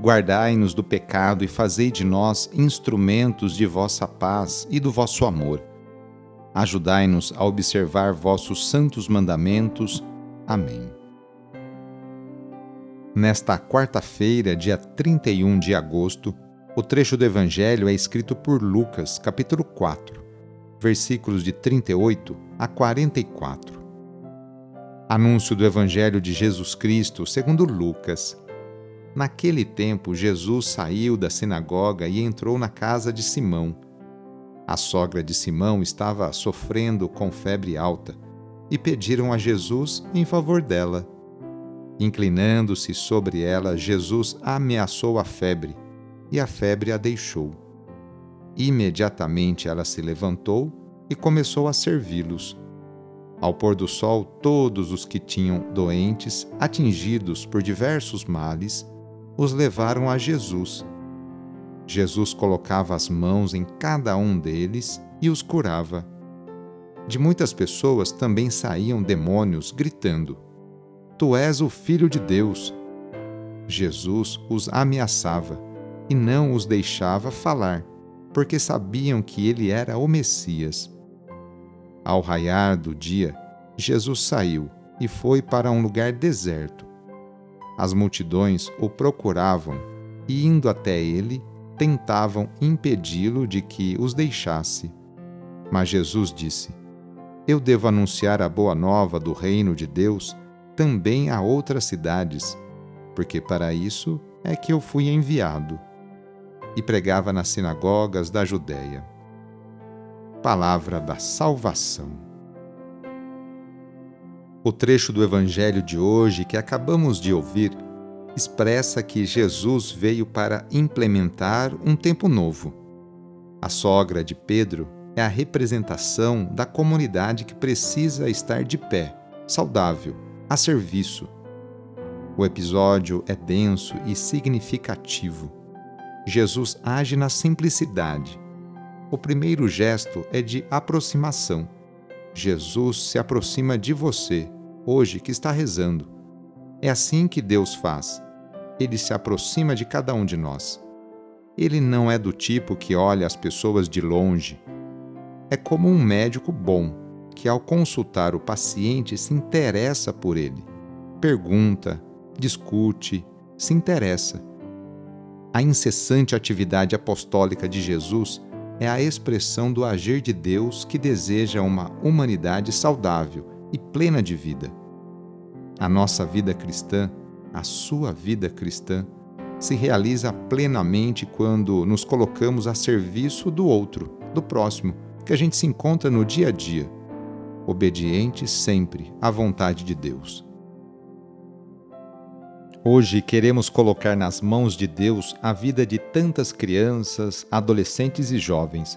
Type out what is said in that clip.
Guardai-nos do pecado e fazei de nós instrumentos de vossa paz e do vosso amor. Ajudai-nos a observar vossos santos mandamentos. Amém. Nesta quarta-feira, dia 31 de agosto, o trecho do Evangelho é escrito por Lucas, capítulo 4, versículos de 38 a 44. Anúncio do Evangelho de Jesus Cristo segundo Lucas. Naquele tempo, Jesus saiu da sinagoga e entrou na casa de Simão. A sogra de Simão estava sofrendo com febre alta e pediram a Jesus em favor dela. Inclinando-se sobre ela, Jesus ameaçou a febre e a febre a deixou. Imediatamente ela se levantou e começou a servi-los. Ao pôr do sol, todos os que tinham doentes, atingidos por diversos males, os levaram a Jesus. Jesus colocava as mãos em cada um deles e os curava. De muitas pessoas também saíam demônios gritando: Tu és o Filho de Deus. Jesus os ameaçava e não os deixava falar, porque sabiam que ele era o Messias. Ao raiar do dia, Jesus saiu e foi para um lugar deserto. As multidões o procuravam e, indo até ele, tentavam impedi-lo de que os deixasse. Mas Jesus disse: Eu devo anunciar a boa nova do reino de Deus também a outras cidades, porque para isso é que eu fui enviado e pregava nas sinagogas da Judéia. Palavra da Salvação. O trecho do Evangelho de hoje que acabamos de ouvir expressa que Jesus veio para implementar um tempo novo. A sogra de Pedro é a representação da comunidade que precisa estar de pé, saudável, a serviço. O episódio é denso e significativo Jesus age na simplicidade. O primeiro gesto é de aproximação. Jesus se aproxima de você, hoje que está rezando. É assim que Deus faz. Ele se aproxima de cada um de nós. Ele não é do tipo que olha as pessoas de longe. É como um médico bom, que ao consultar o paciente se interessa por ele. Pergunta, discute, se interessa a incessante atividade apostólica de Jesus é a expressão do agir de Deus que deseja uma humanidade saudável e plena de vida. A nossa vida cristã, a sua vida cristã, se realiza plenamente quando nos colocamos a serviço do outro, do próximo, que a gente se encontra no dia a dia, obediente sempre à vontade de Deus. Hoje queremos colocar nas mãos de Deus a vida de tantas crianças, adolescentes e jovens.